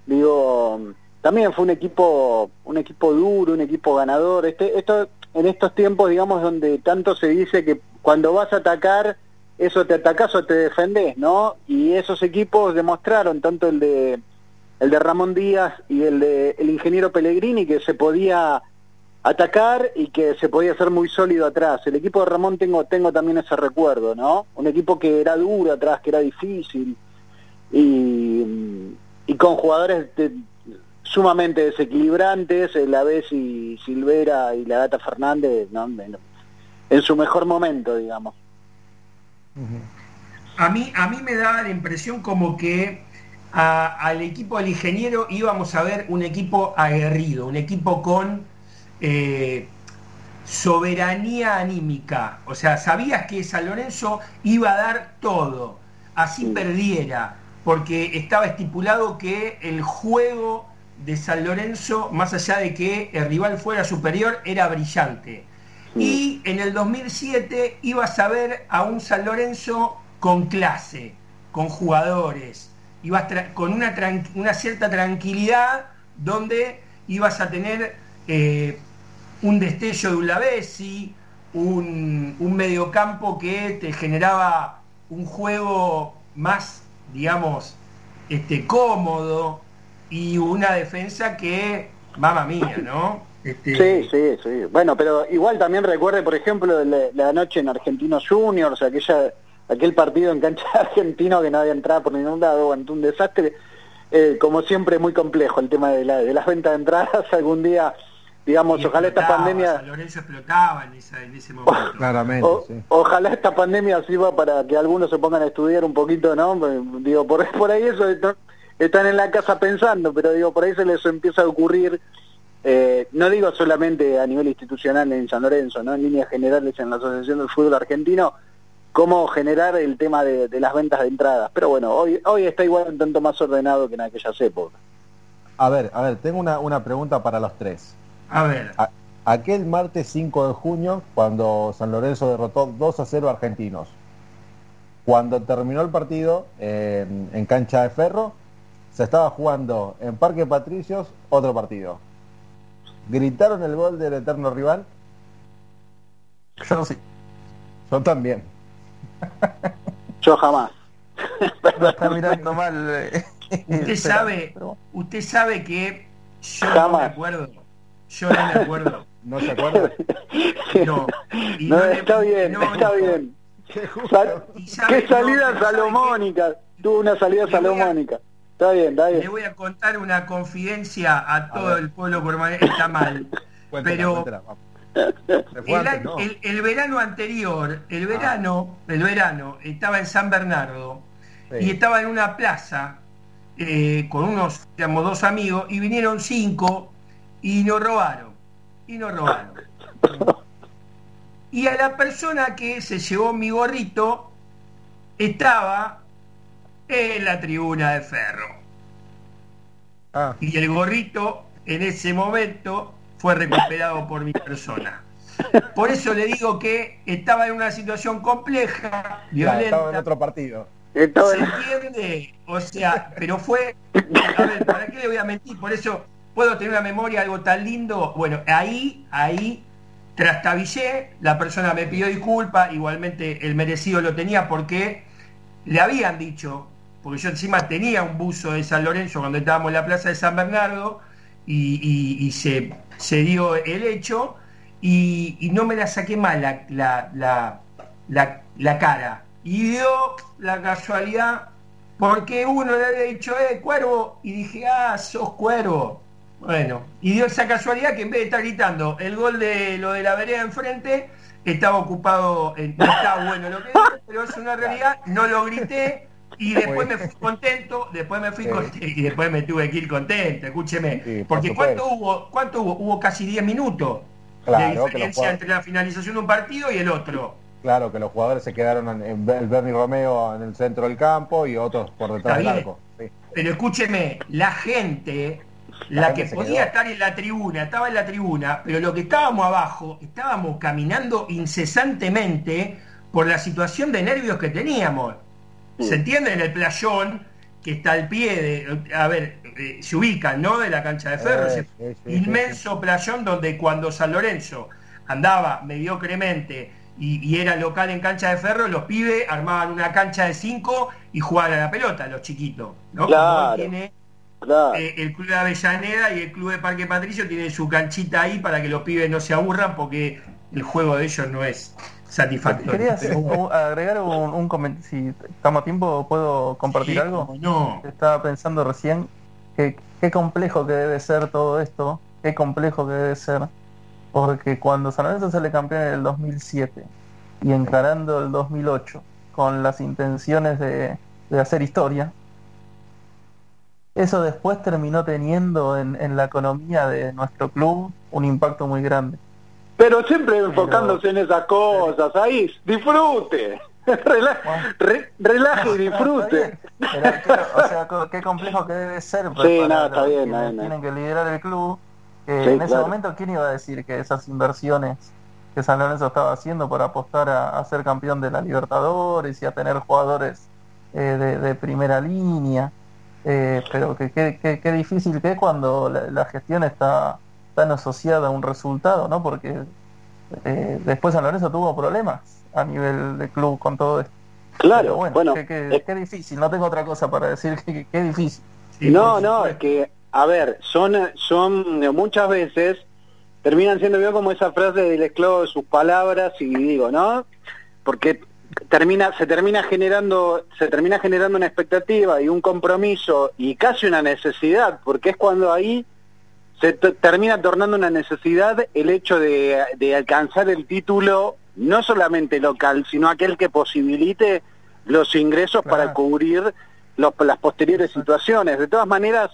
digo, también fue un equipo, un equipo duro, un equipo ganador. Este, esto, en estos tiempos, digamos, donde tanto se dice que cuando vas a atacar, eso te atacás o te defendés, ¿no? Y esos equipos demostraron, tanto el de el de Ramón Díaz y el de el ingeniero Pellegrini, que se podía atacar y que se podía ser muy sólido atrás. El equipo de Ramón tengo, tengo también ese recuerdo, ¿no? Un equipo que era duro atrás, que era difícil y, con jugadores de- sumamente desequilibrantes, la vez y Silvera y la Gata Fernández, ¿no? en, su mejor momento, digamos. A mí, a mí me daba la impresión como que a- al equipo del ingeniero íbamos a ver un equipo aguerrido, un equipo con eh, soberanía anímica. O sea, sabías que San Lorenzo iba a dar todo, así perdiera, porque estaba estipulado que el juego de San Lorenzo, más allá de que el rival fuera superior, era brillante. Y en el 2007 ibas a ver a un San Lorenzo con clase, con jugadores, ibas con una, una cierta tranquilidad donde ibas a tener eh, un destello de un Lavesi, un, un mediocampo que te generaba un juego más, digamos, este, cómodo, y una defensa que, mamá mía, ¿no? Este, Sí, sí, sí. Bueno, pero igual también recuerde, por ejemplo, la, la noche en Argentinos Juniors, aquella, aquel partido en cancha de argentino que no había entrada por ningún lado, bueno, un desastre. Eh, como siempre, muy complejo el tema de, la, de las ventas de entradas. Algún día, digamos, y ojalá esta pandemia... San Lorenzo explotaba en, esa- en ese momento. Claramente, O- sí. Ojalá esta pandemia sirva para que algunos se pongan a estudiar un poquito, ¿no? Digo, por, por ahí eso está- están en la casa pensando, pero digo, por ahí se les empieza a ocurrir, eh, no digo solamente a nivel institucional en San Lorenzo, ¿no? En líneas generales en la Asociación del Fútbol Argentino, cómo generar el tema de, de las ventas de entradas. Pero bueno, hoy, hoy está igual un tanto más ordenado que en aquellas épocas. A ver, a ver, tengo una, una pregunta para los tres. A ver, A- aquel martes 5 de junio, cuando San Lorenzo derrotó 2 a 0 a Argentinos, cuando terminó el partido en, en cancha de ferro, se estaba jugando en Parque Patricios otro partido. ¿Gritaron el gol del eterno rival? Yo sí. Yo también. Yo jamás. Lo está mirando mal. eh, usted sabe, usted sabe que yo no me acuerdo. Yo no me acuerdo. ¿No se acuerdan? No. Y No, le- está bien, no, está no. bien. Qué justo. Sal- Y sabe- ¡Qué salida salomónica! Tuvo una salida Le salomónica. Está bien, está Le bien. voy a contar una confidencia a todo el pueblo permanente. Está mal. Cuéntela, pero- cuéntela, El, antes, año- ¿no? el- el verano anterior, el verano, el verano, estaba en San Bernardo Sí. y estaba en una plaza eh, con unos, digamos, dos amigos y vinieron cinco y nos robaron. Y nos robaron. Y a la persona que se llevó mi gorrito estaba en la tribuna de ferro. Ah, Y el gorrito en ese momento fue recuperado por mi persona. Por eso le digo que estaba en una situación compleja, ya, violenta. estaba en otro partido. ¿Se en- entiende? O sea, pero fue. A ver, ¿para qué le voy a mentir? Por eso puedo tener una memoria algo tan lindo. Bueno, ahí, ahí trastabillé, la persona me pidió disculpas, igualmente el merecido lo tenía porque le habían dicho, porque yo encima tenía un buzo de San Lorenzo cuando estábamos en la plaza de San Bernardo y, y- y se, se dio el hecho y, no me la saqué mal la, la, la, la- cara. Y dio la casualidad porque uno le había dicho, eh, cuervo, y dije, ah, sos cuervo. Bueno, y dio esa casualidad que en vez de estar gritando el gol de lo de la vereda enfrente, estaba ocupado, en, está bueno lo que dije, pero es una realidad, no lo grité y después me fui contento, después me fui Sí. contento, y después me tuve que ir contento, escúcheme, Sí, porque. ¿cuánto hubo? ¿Cuánto hubo? Hubo casi 10 minutos Claro, de diferencia entre la finalización de un partido y el otro. Claro, que los jugadores se quedaron en, el Bernie Romeo en el centro del campo y otros por detrás del arco. Sí. Pero escúcheme, la gente, La la, gente que podía quedó. estar en la tribuna, estaba en la tribuna, pero lo que estábamos abajo, estábamos caminando incesantemente por la situación de nervios que teníamos. ¿Se entiende? En el playón, que está al pie de, a ver, eh, se ubican, ¿no? De la cancha de ferro, Eh, ese sí, inmenso playón donde cuando San Lorenzo andaba mediocremente y, y era local en cancha de ferro, los pibes armaban una cancha de cinco y jugaban a la pelota, los chiquitos, ¿no? Claro. tiene Claro. eh, el club de Avellaneda y el club de Parque Patricio tienen su canchita ahí para que los pibes no se aburran porque el juego de ellos no es satisfactorio. Quería un- agregar un, un comentario. Si estamos a tiempo, ¿puedo compartir Sí, algo? no. Estaba pensando recién que qué complejo que debe ser todo esto, qué complejo que debe ser, porque cuando San Lorenzo sale campeón en el 2007 y encarando el 2008 con las intenciones de, de hacer historia, eso después terminó teniendo en, en la economía de nuestro club un impacto muy grande. Pero siempre enfocándose en esas cosas, ahí, disfrute. Rela- re- relaje y disfrute. Pero o sea, qué complejo que debe ser Sí, está bien, tienen que liderar el club. Sí, en ese claro. momento, ¿quién iba a decir que esas inversiones que San Lorenzo estaba haciendo para apostar a, a ser campeón de la Libertadores y a tener jugadores eh, de, de primera línea? Eh, pero que qué difícil que es cuando la, la gestión está tan asociada a un resultado, ¿no? Porque eh, después San Lorenzo tuvo problemas a nivel de club con todo esto. Claro, Pero bueno, bueno, qué, qué- eh, qué difícil, no tengo otra cosa para decir que que- qué difícil. Sí, no, no, es que, a ver, son, son muchas veces terminan siendo yo como esa frase del esclavo de sus palabras y digo, ¿no? Porque termina, se termina generando, se termina generando una expectativa y un compromiso y casi una necesidad, porque es cuando ahí se termina tornando una necesidad el hecho de, de alcanzar el título no solamente local, sino aquel que posibilite los ingresos para cubrir los- las posteriores situaciones. De todas maneras,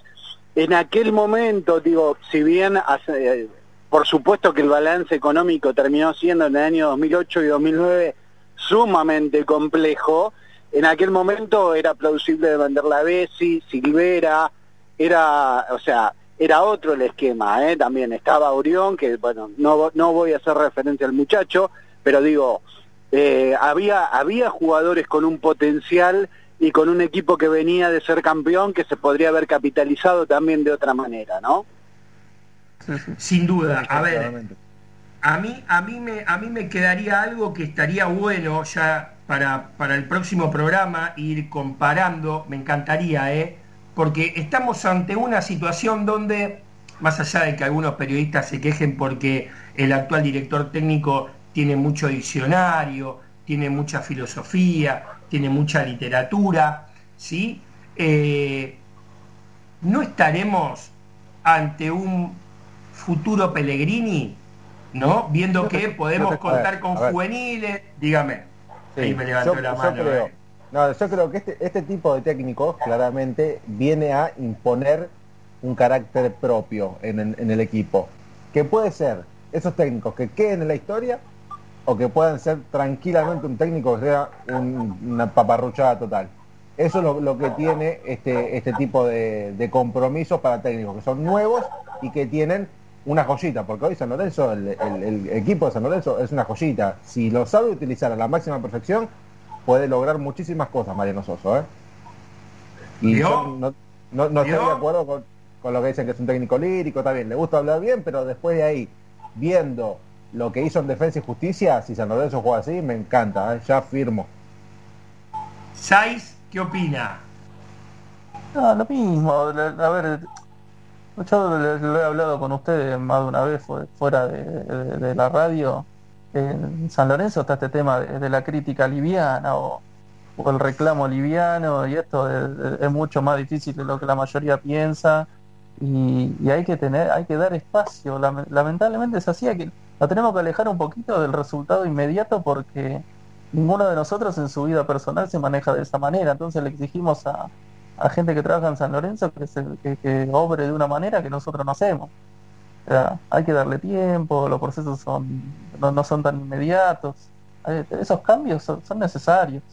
en aquel momento, digo, si bien hace- por supuesto que el balance económico terminó siendo en el año 2008 y 2009 sumamente complejo, en aquel momento era plausible de vender la Bessi, Silvera, era, o sea, era otro el esquema, ¿eh? también estaba Orión, que bueno, no, no voy a hacer referencia al muchacho, pero digo, eh, había, había jugadores con un potencial y con un equipo que venía de ser campeón que se podría haber capitalizado también de otra manera, ¿no? Sin duda. A ver, a mí, a mí me, a mí me quedaría algo que estaría bueno ya para, para el próximo programa ir comparando, me encantaría, ¿eh? Porque estamos ante una situación donde, más allá de que algunos periodistas se quejen porque el actual director técnico tiene mucho diccionario, tiene mucha filosofía, tiene mucha literatura, ¿sí? Eh, no estaremos ante un futuro Pellegrini, ¿no? Viendo que podemos contar con juveniles, dígame. Sí, Ahí me levantó yo- la yo mano. creo- eh. No, yo creo que este, este tipo de técnicos claramente viene a imponer un carácter propio en, en- el equipo. Que puede ser esos técnicos que queden en la historia o que puedan ser tranquilamente un técnico que sea un- una paparruchada total. Eso es lo, que tiene este, este tipo de, compromisos para técnicos que son nuevos y que tienen una joyita, porque hoy San Lorenzo, el- el equipo de San Lorenzo es una joyita. Si lo sabe utilizar a la máxima perfección, puede lograr muchísimas cosas Mariano Soso. ¿eh? Y yo no, no- no estoy de acuerdo con, con lo que dicen que es un técnico lírico, está bien, le gusta hablar bien, pero después de ahí, viendo lo que hizo en Defensa y Justicia, si San Lorenzo juega así, me encanta, ¿eh? ya firmo. Saiz, ¿qué opina? No, lo mismo. A ver, yo le- lo he hablado con ustedes más de una vez fu- fuera de, de- de la radio. En San Lorenzo está este tema de, la crítica liviana o, el reclamo liviano y esto es, mucho más difícil de lo que la mayoría piensa y, hay que tener, hay que dar espacio. Lame- Lamentablemente es así, lo tenemos que alejar un poquito del resultado inmediato porque ninguno de nosotros en su vida personal se maneja de esa manera. Entonces le exigimos a, gente que trabaja en San Lorenzo que, se- obre de una manera que nosotros no hacemos. O sea, hay que darle tiempo, los procesos son no, no son tan inmediatos. Esos cambios son, son necesarios.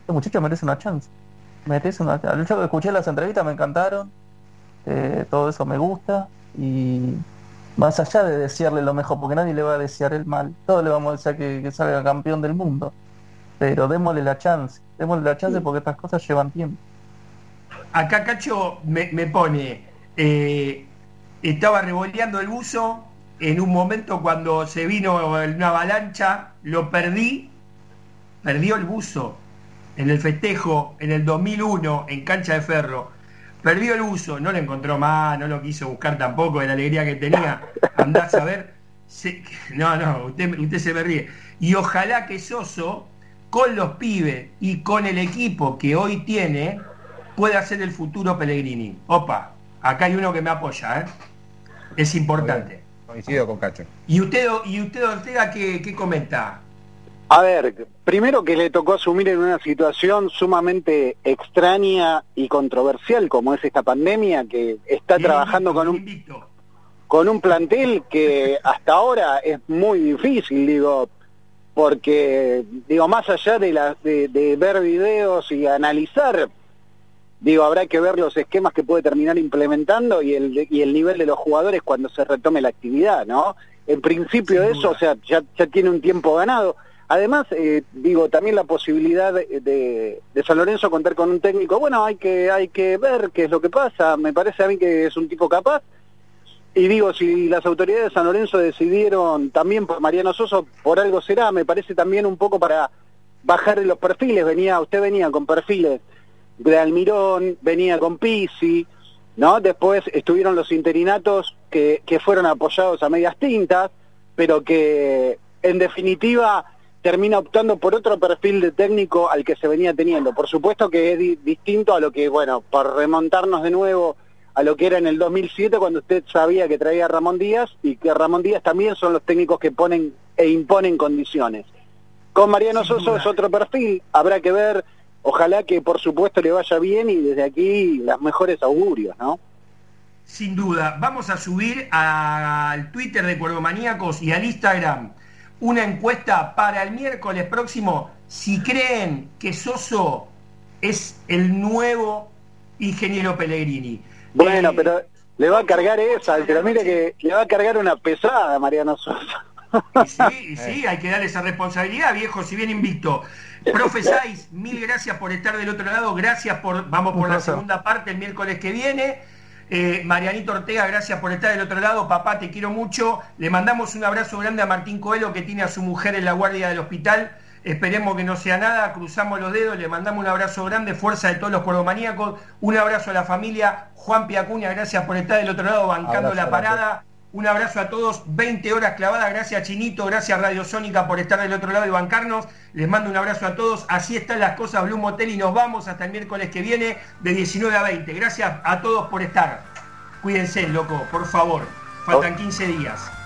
Este muchacho merece una chance. Merece una chance. Yo escuché las entrevistas, me encantaron. Eh, todo eso me gusta. Y más allá de desearle lo mejor, porque nadie le va a desear el mal, todos le vamos a desear que, que salga campeón del mundo. Pero démosle la chance, démosle la chance porque estas cosas llevan tiempo. Acá Cacho me, me pone, eh, estaba revoleando el buzo, en un momento cuando se vino una avalancha, lo perdí, perdió el buzo en el festejo en el 2001 en cancha de ferro. Perdió el buzo, no lo encontró más, no lo quiso buscar tampoco de la alegría que tenía. Andás a ver. No, no, usted, usted se me ríe. Y ojalá que Soso, con los pibes y con el equipo que hoy tiene, pueda ser el futuro Pellegrini. Opa, acá hay uno que me apoya, ¿eh? Es importante. Coincido con Cacho. ¿Y usted, y usted Ortega, qué, qué comenta? A ver, primero que le tocó asumir en una situación sumamente extraña y controversial como es esta pandemia, que está Bien trabajando con un con un plantel que hasta ahora es muy difícil, digo, porque, digo, más allá de, la, de, de ver videos y analizar, digo, habrá que ver los esquemas que puede terminar implementando y el, y el nivel de los jugadores cuando se retome la actividad, ¿no? En principio Sin eso, duda. o sea, ya, ya tiene un tiempo ganado. Además, eh, digo, también la posibilidad de, de, de San Lorenzo contar con un técnico, bueno, hay que, hay que ver qué es lo que pasa, me parece a mí que es un tipo capaz, y digo, si las autoridades de San Lorenzo decidieron también por Mariano Soso, por algo será, me parece también un poco para bajar los perfiles. Venía, usted venía con perfiles de Almirón, venía con Pisi, ¿no? Después estuvieron los interinatos que, que fueron apoyados a medias tintas, pero que en definitiva termina optando por otro perfil de técnico al que se venía teniendo. Por supuesto que es di- distinto a lo que, bueno, por remontarnos de nuevo a lo que era en el 2007 cuando usted sabía que traía a Ramón Díaz y que Ramón Díaz también son los técnicos que ponen e imponen condiciones. Con Mariano Soso es otro perfil, habrá que ver, ojalá que por supuesto le vaya bien y desde aquí las mejores augurios, ¿no? Sin duda, vamos a subir al Twitter de Cuervomaníacos y al Instagram una encuesta para el miércoles próximo si creen que Soso es el nuevo ingeniero Pellegrini. Bueno, Eh, pero le va a cargar esa, pero mire que le va a cargar una pesada a Mariano Soso. Y sí, y sí, hay que darle esa responsabilidad, viejo, si bien invicto. Profe Saiz, mil gracias por estar del otro lado, gracias por, vamos por la segunda parte el miércoles que viene. Eh, Marianito Ortega, gracias por estar del otro lado, papá, te quiero mucho. Le mandamos un abrazo grande a Martín Coelho, que tiene a su mujer en la guardia del hospital. Esperemos que no sea nada, cruzamos los dedos, le mandamos un abrazo grande, fuerza de todos los cuervomaníacos, un abrazo a la familia, Juan Piacuña, gracias por estar del otro lado, bancando Abrazo, la abrazo. Un abrazo a todos, 20 horas clavadas, gracias Chinito, gracias Radio Sónica por estar del otro lado y bancarnos. Les mando un abrazo a todos, así están las cosas Blue Motel y nos vamos hasta el miércoles que viene de 19 a 20. Gracias a todos por estar. Cuídense, loco, por favor. Faltan 15 días.